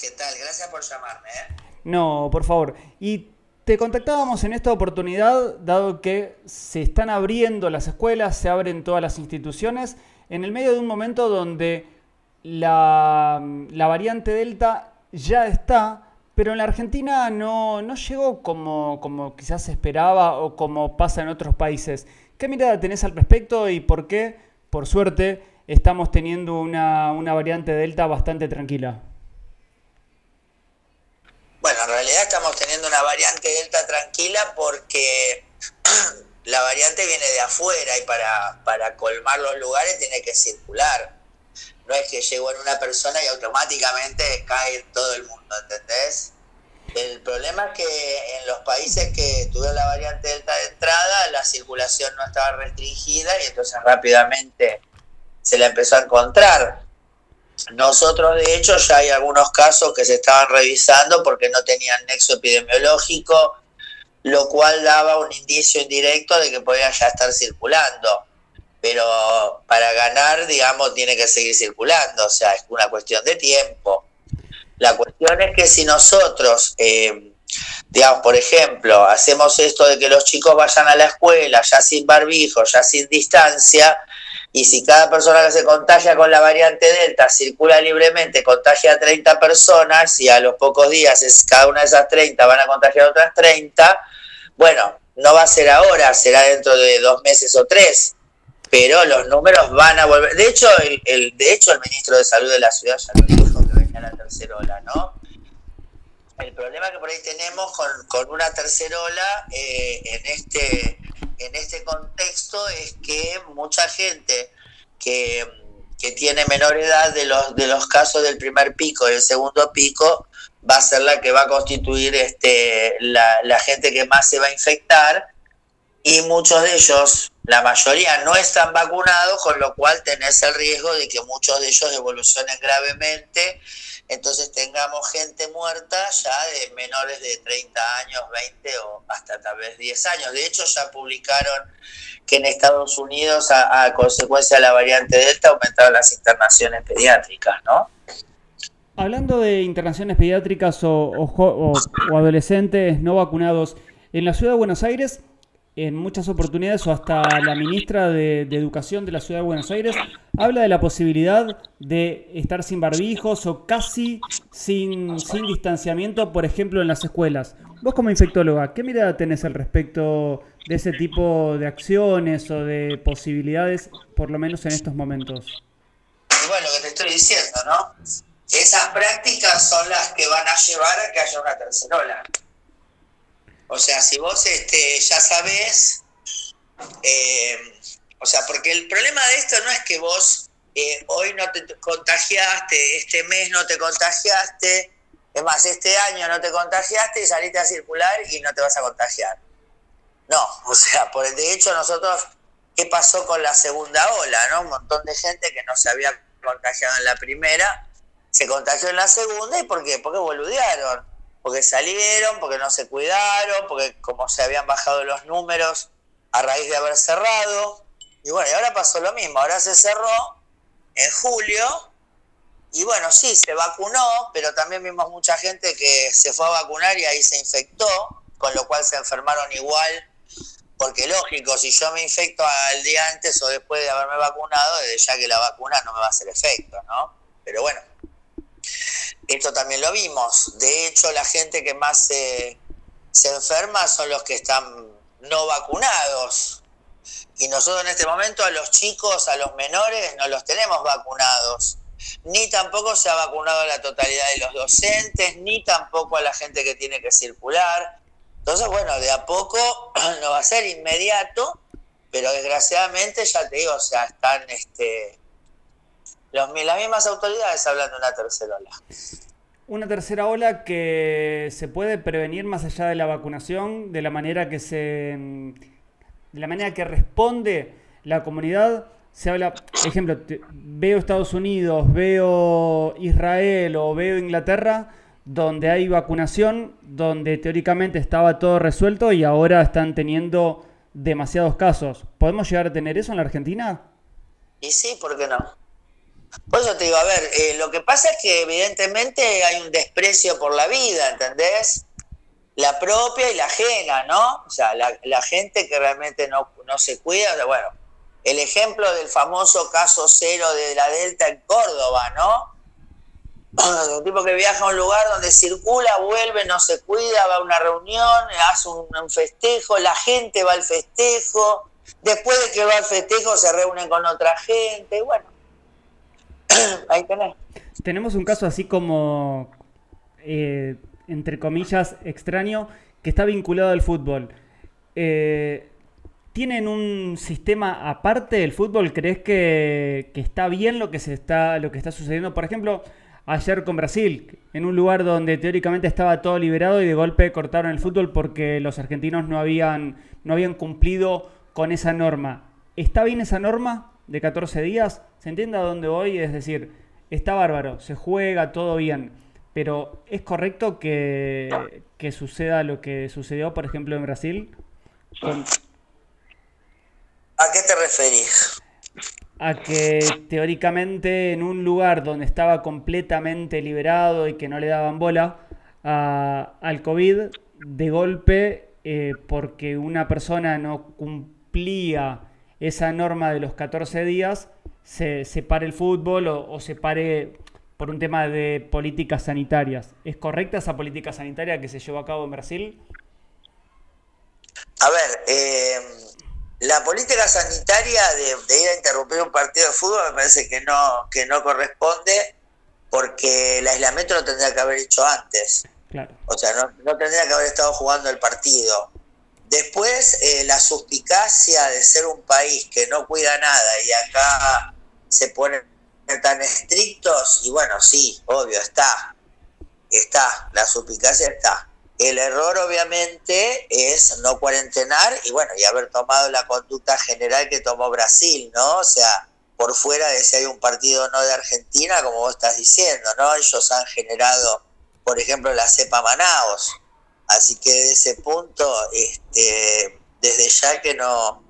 ¿qué tal? Gracias por llamarme. ¿eh? No, por favor. Y te contactábamos en esta oportunidad, dado que se están abriendo las escuelas, se abren todas las instituciones, en el medio de un momento donde la, variante Delta ya está, pero en la Argentina no, no llegó como, como quizás se esperaba o como pasa en otros países. ¿Qué mirada tenés al respecto y por qué, por suerte, estamos teniendo una, una variante Delta bastante tranquila? Bueno, en realidad estamos teniendo una variante Delta tranquila porque la variante viene de afuera y para, para colmar los lugares tiene que circular. No es que llegó en una persona y automáticamente cae todo el mundo, ¿entendés? El problema es que en los países que tuvieron la variante Delta de entrada, la circulación no estaba restringida y entonces rápidamente se la empezó a encontrar. Nosotros, de hecho, ya hay algunos casos que se estaban revisando porque no tenían nexo epidemiológico, lo cual daba un indicio indirecto de que podía ya estar circulando. Pero para ganar, digamos, tiene que seguir circulando, o sea, es una cuestión de tiempo. La cuestión es que si nosotros, eh, digamos, por ejemplo, hacemos esto de que los chicos vayan a la escuela ya sin barbijo, ya sin distancia, y si cada persona que se contagia con la variante Delta circula libremente, contagia a 30 personas y a los pocos días cada una de esas 30 van a contagiar a otras 30, bueno, no va a ser ahora, será dentro de dos meses o tres, pero los números van a volver. De hecho, el, de hecho, el ministro de Salud de la ciudad ya lo dijo que venía la tercera ola, ¿no? El problema que por ahí tenemos con, con una tercera ola eh, en este en este contexto es que mucha gente que, tiene menor edad de los, de los casos del primer pico y el segundo pico va a ser la que va a constituir este, la, la gente que más se va a infectar. Y muchos de ellos, la mayoría, no están vacunados, con lo cual tenés el riesgo de que muchos de ellos evolucionen gravemente entonces tengamos gente muerta ya de menores de 30 años, 20 o hasta tal vez 10 años. De hecho, ya publicaron que en Estados Unidos, a, consecuencia de la variante Delta, aumentaron las internaciones pediátricas, ¿no? Hablando de internaciones pediátricas o adolescentes no vacunados, en la ciudad de Buenos Aires en muchas oportunidades, o hasta la ministra de, Educación de la Ciudad de Buenos Aires, habla de la posibilidad de estar sin barbijos o casi sin, sin distanciamiento, por ejemplo, en las escuelas. Vos como infectóloga, ¿qué mirada tenés al respecto de ese tipo de acciones o de posibilidades, por lo menos en estos momentos? Bueno, lo que te estoy diciendo, ¿no? Esas prácticas son las que van a llevar a que haya una tercera ola. O sea, si vos este, ya sabés, eh, o sea, porque el problema de esto no es que vos eh, hoy no te contagiaste, este mes no te contagiaste, es más, este año no te contagiaste y saliste a circular y no te vas a contagiar. No, o sea, por el de hecho nosotros, ¿qué pasó con la segunda ola? ¿no? Un montón de gente que no se había contagiado en la primera, se contagió en la segunda y ¿por qué? Porque boludearon porque salieron, porque no se cuidaron, porque como se habían bajado los números a raíz de haber cerrado. Y bueno, y ahora pasó lo mismo, ahora se cerró en julio y bueno, sí, se vacunó, pero también vimos mucha gente que se fue a vacunar y ahí se infectó, con lo cual se enfermaron igual, porque lógico, si yo me infecto al día antes o después de haberme vacunado, desde ya que la vacuna no me va a hacer efecto, ¿no? Pero bueno, esto también lo vimos. De hecho, la gente que más se, enferma son los que están no vacunados. Y nosotros en este momento a los chicos, a los menores, no los tenemos vacunados. Ni tampoco se ha vacunado a la totalidad de los docentes, ni tampoco a la gente que tiene que circular. Entonces, bueno, de a poco no va a ser inmediato, pero desgraciadamente, ya te digo, o sea, están este, las mismas autoridades hablan de una tercera ola. Una tercera ola que se puede prevenir más allá de la vacunación, de la manera que se. de la manera que responde la comunidad. Se habla, ejemplo, veo Estados Unidos, veo Israel o veo Inglaterra, donde hay vacunación, donde teóricamente estaba todo resuelto y ahora están teniendo demasiados casos. ¿Podemos llegar a tener eso en la Argentina? Y sí, ¿por qué no? Por eso te digo, a ver, eh, lo que pasa es que evidentemente hay un desprecio por la vida, ¿entendés? La propia y la ajena, ¿no? O sea, la, gente que realmente no, no se cuida, bueno, el ejemplo del famoso caso cero de la Delta en Córdoba, ¿no? Un tipo que viaja a un lugar donde circula, vuelve, no se cuida, va a una reunión, hace un, festejo, la gente va al festejo, después de que va al festejo se reúnen con otra gente, bueno, Tenemos un caso así como, eh, entre comillas, extraño, que está vinculado al fútbol. Eh, ¿Tienen un sistema aparte del fútbol? ¿Crees que, está bien lo que, se está, lo que está sucediendo? Por ejemplo, ayer con Brasil, en un lugar donde teóricamente estaba todo liberado y de golpe cortaron el fútbol porque los argentinos no habían, no habían cumplido con esa norma. ¿Está bien esa norma de 14 días? ¿Se entiende a dónde voy? Es decir, está bárbaro, se juega, todo bien. Pero ¿es correcto que, que suceda lo que sucedió, por ejemplo, en Brasil? ¿A qué te referís? A que teóricamente en un lugar donde estaba completamente liberado y que no le daban bola al COVID, de golpe, eh, porque una persona no cumplía esa norma de los 14 días, se, pare el fútbol o, se pare por un tema de políticas sanitarias. ¿Es correcta esa política sanitaria que se llevó a cabo en Brasil? A ver, eh, la política sanitaria de, ir a interrumpir un partido de fútbol me parece que no, que no corresponde porque el aislamiento lo tendría que haber hecho antes. O sea, no, tendría que haber estado jugando el partido. Después, eh, la suspicacia de ser un país que no cuida nada y acá se ponen tan estrictos, y bueno, sí, obvio, está. Está, la suspicacia está. El error obviamente es no cuarentenar y bueno, y haber tomado la conducta general que tomó Brasil, ¿no? O sea, por fuera de si hay un partido no de Argentina, como vos estás diciendo, ¿no? Ellos han generado, por ejemplo, la cepa Manaos. Así que desde ese punto, este, desde ya que no,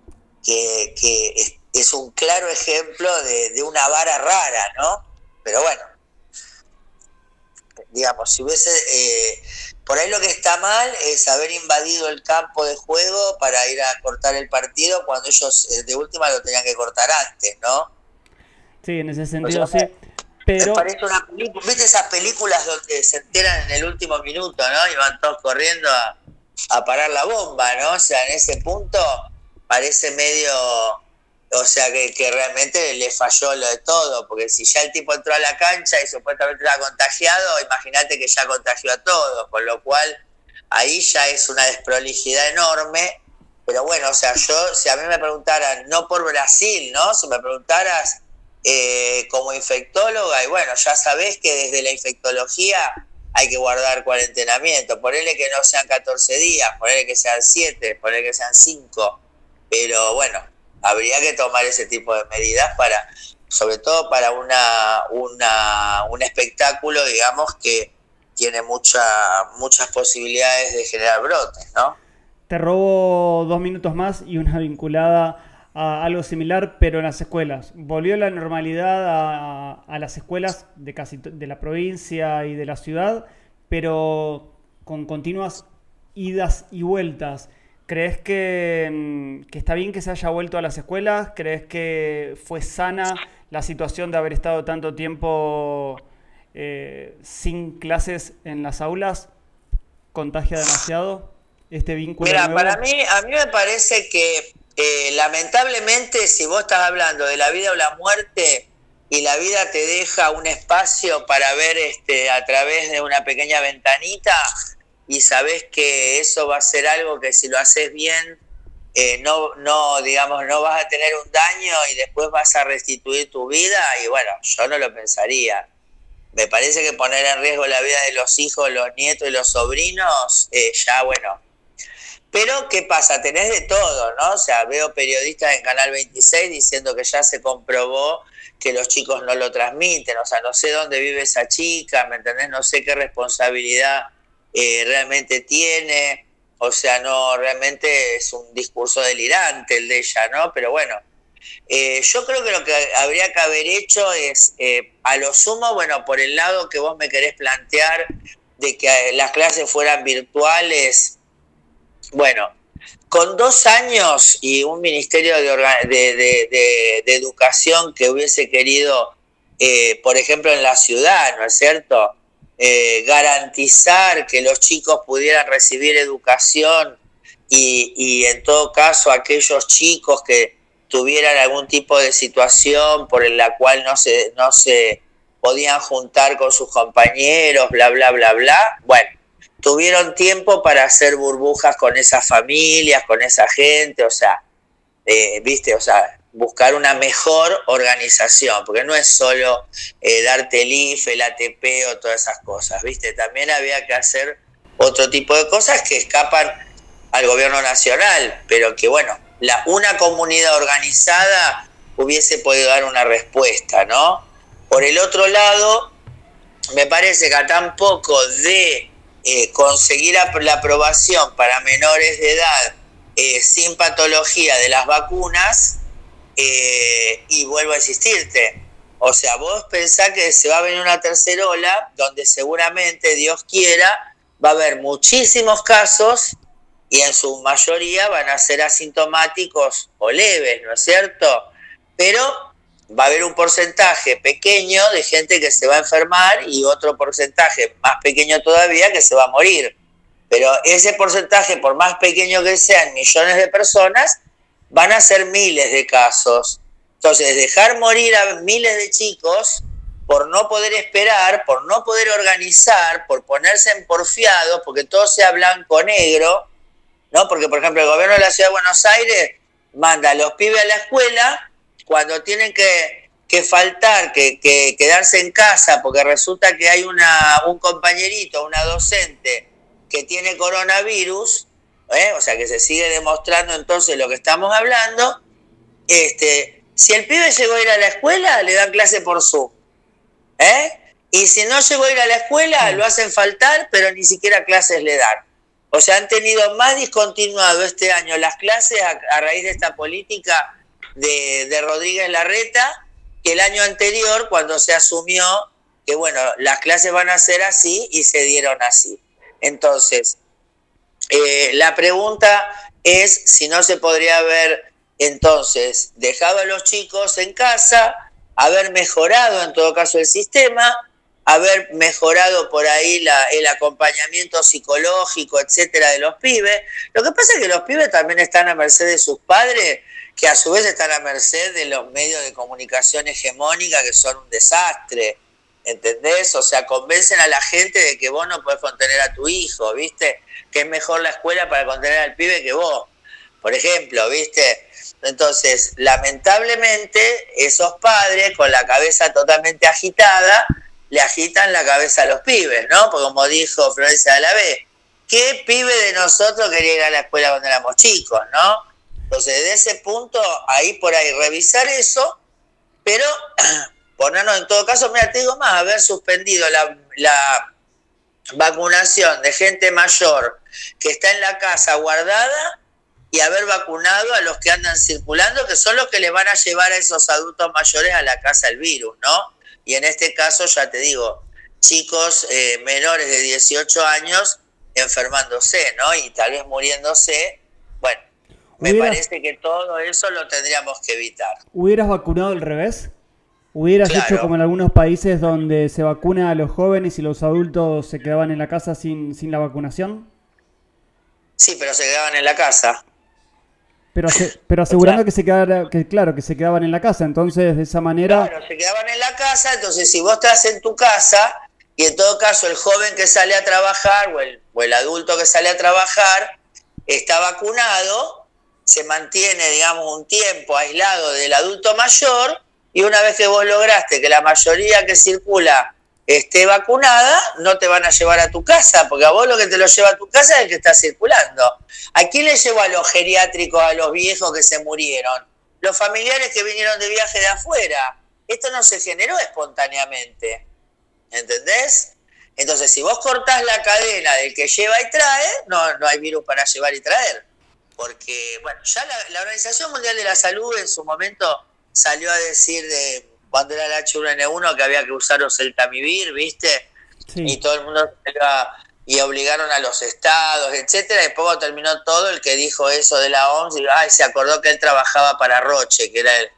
que, que es un claro ejemplo de, de una vara rara, ¿no? Pero bueno, digamos, si hubiese eh, por ahí lo que está mal es haber invadido el campo de juego para ir a cortar el partido cuando ellos eh, de última lo tenían que cortar antes, ¿no? Sí, en ese sentido sí. Pero... parece una película, ¿viste esas películas donde se enteran en el último minuto, ¿no? Y van todos corriendo a, a parar la bomba, ¿no? O sea, en ese punto parece medio o sea que, que, realmente le falló lo de todo, porque si ya el tipo entró a la cancha y supuestamente estaba contagiado, imagínate que ya contagió a todos, con lo cual ahí ya es una desprolijidad enorme. Pero bueno, o sea, yo, si a mí me preguntaran, no por Brasil, ¿no? Si me preguntaras eh, como infectóloga, y bueno, ya sabés que desde la infectología hay que guardar cuarentenamiento, ponele que no sean 14 días, ponele que sean 7, ponele que sean 5, pero bueno, habría que tomar ese tipo de medidas para, sobre todo para una, una, un espectáculo, digamos, que tiene mucha, muchas posibilidades de generar brotes, ¿no? Te robo dos minutos más y una vinculada a algo similar, pero en las escuelas. Volvió la normalidad a, a las escuelas de casi de la provincia y de la ciudad, pero con continuas idas y vueltas. ¿Crees mm, que, está bien que se haya vuelto a las escuelas? ¿Crees que fue sana la situación de haber estado tanto tiempo eh, sin clases en las aulas? ¿Contagia demasiado este vínculo? Mira, para mí, a mí me parece que eh, lamentablemente si vos estás hablando de la vida o la muerte y la vida te deja un espacio para ver este, a través de una pequeña ventanita, y sabes que eso va a ser algo que si lo haces bien, eh, no, no, digamos, no vas a tener un daño y después vas a restituir tu vida, y bueno, yo no lo pensaría. Me parece que poner en riesgo la vida de los hijos, los nietos y los sobrinos, eh, ya bueno. Pero, ¿qué pasa? Tenés de todo, ¿no? O sea, veo periodistas en Canal 26 diciendo que ya se comprobó que los chicos no lo transmiten, o sea, no sé dónde vive esa chica, ¿me entendés? No sé qué responsabilidad eh, realmente tiene, o sea, no, realmente es un discurso delirante el de ella, ¿no? Pero bueno, Eh, yo creo que lo que habría que haber hecho es, eh, a lo sumo, bueno, por el lado que vos me querés plantear de que las clases fueran virtuales, bueno, con dos años y un ministerio de, educación que hubiese querido, por ejemplo, en la ciudad, ¿no es cierto? garantizar que los chicos pudieran recibir educación y, y en todo caso aquellos chicos que tuvieran algún tipo de situación por la cual no se, no se podían juntar con sus compañeros, bla, bla, bla, bla. Bueno, tuvieron tiempo para hacer burbujas con esas familias, con esa gente, o sea, eh, viste, o sea, buscar una mejor organización, porque no es solo eh, darte el IFE, el ATP o todas esas cosas, viste, también había que hacer otro tipo de cosas que escapan al gobierno nacional, pero que bueno, la, una comunidad organizada hubiese podido dar una respuesta, ¿no? Por el otro lado, me parece que a tan poco de eh, conseguir la aprobación para menores de edad eh, sin patología de las vacunas, eh, y vuelvo a insistirte, o sea, vos pensás que se va a venir una tercera ola donde seguramente, Dios quiera, va a haber muchísimos casos y en su mayoría van a ser asintomáticos o leves, ¿no es cierto? Pero va a haber un porcentaje pequeño de gente que se va a enfermar y otro porcentaje más pequeño todavía que se va a morir. Pero ese porcentaje, por más pequeño que sean millones de personas, van a ser miles de casos. Entonces, dejar morir a miles de chicos por no poder esperar, por no poder organizar, por ponerse en porfiados, porque todo sea blanco-negro, ¿no? Porque, por ejemplo, el gobierno de la Ciudad de Buenos Aires manda a los pibes a la escuela cuando tienen que, faltar, que, quedarse en casa, porque resulta que hay una, un compañerito, una docente que tiene coronavirus, ¿eh? o sea que se sigue demostrando entonces lo que estamos hablando, este, si el pibe llegó a ir a la escuela, le dan clase por Zoom. ¿eh? Y si no llegó a ir a la escuela, lo hacen faltar, pero ni siquiera clases le dan. O sea, han tenido más discontinuado este año las clases a, raíz de esta política de, Rodríguez Larreta que el año anterior cuando se asumió que, bueno, las clases van a ser así y se dieron así. Entonces, eh, la pregunta es si no se podría haber entonces dejado a los chicos en casa, haber mejorado en todo caso el sistema, haber mejorado por ahí el acompañamiento psicológico, etcétera, de los pibes. Lo que pasa es que los pibes también están a merced de sus padres, que a su vez están a merced de los medios de comunicación hegemónica, que son un desastre. ¿Entendés? O sea, convencen a la gente de que vos no podés contener a tu hijo, ¿viste? Que es mejor la escuela para contener al pibe que vos. Por ejemplo, ¿viste? Entonces, lamentablemente, esos padres con la cabeza totalmente agitada, le agitan la cabeza a los pibes, ¿no? Como dijo Florencia de la ¿qué pibe de nosotros quería ir a la escuela cuando éramos chicos, ¿no? Entonces, desde ese punto, ahí por ahí, revisar eso, pero ponernos en todo caso, mira, te digo más, haber suspendido la, la vacunación de gente mayor que está en la casa guardada y haber vacunado a los que andan circulando, que son los que les van a llevar a esos adultos mayores a la casa el virus, ¿no? y en este caso, ya te digo, chicos eh, menores de 18 años enfermándose, ¿no? Y tal vez muriéndose. Me parece que todo eso lo tendríamos que evitar. ¿Hubieras vacunado al revés? ¿Hubieras hecho como en algunos países donde se vacuna a los jóvenes y los adultos se quedaban en la casa sin, sin la vacunación? Sí, pero se quedaban en la casa. Pero, pero asegurando que se quedara, que claro, que se quedaban en la casa, entonces de esa manera... Claro, se quedaban en la casa, entonces si vos estás en tu casa y en todo caso el joven que sale a trabajar o el, o el adulto que sale a trabajar está vacunado, se mantiene, digamos, un tiempo aislado del adulto mayor y una vez que vos lograste que la mayoría que circula esté vacunada, no te van a llevar a tu casa, porque a vos lo que te lo lleva a tu casa es el que está circulando. ¿A quién le llevó a los geriátricos, a los viejos que se murieron? Los familiares que vinieron de viaje de afuera. Esto no se generó espontáneamente. ¿Entendés? Entonces, si vos cortás la cadena del que lleva y trae, no, no hay virus para llevar y traer. Porque, bueno, ya la, Organización Mundial de la Salud en su momento salió a decir de cuando era el H1N1 que había que usar oseltamivir, ¿viste? Y todo el mundo y obligaron a los estados, etcétera, y poco terminó todo el que dijo eso de la OMS y ay, se acordó que él trabajaba para Roche, que era el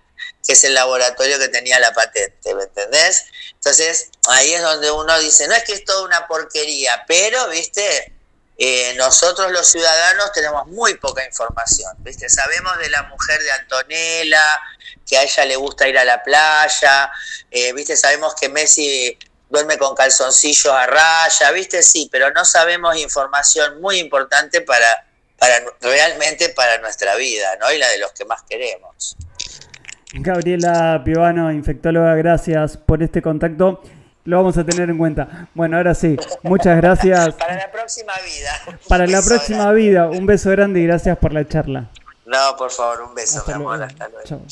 que es el laboratorio que tenía la patente, ¿me entendés? Entonces, ahí es donde uno dice, no es que es toda una porquería, pero, ¿viste? Eh, nosotros los ciudadanos tenemos muy poca información, ¿viste? Sabemos de la mujer de Antonella, que a ella le gusta ir a la playa, eh, ¿viste? Sabemos que Messi duerme con calzoncillos a raya, ¿viste? Sí, pero no sabemos información muy importante para, para realmente para nuestra vida, ¿no? Y la de los que más queremos. Gabriela Piovano, infectóloga, gracias por este contacto. Lo vamos a tener en cuenta. Bueno, ahora sí, muchas gracias. Para la próxima vida. Para la próxima vida, un beso grande y gracias por la charla. No, por favor, un beso, mi amor. Hasta luego.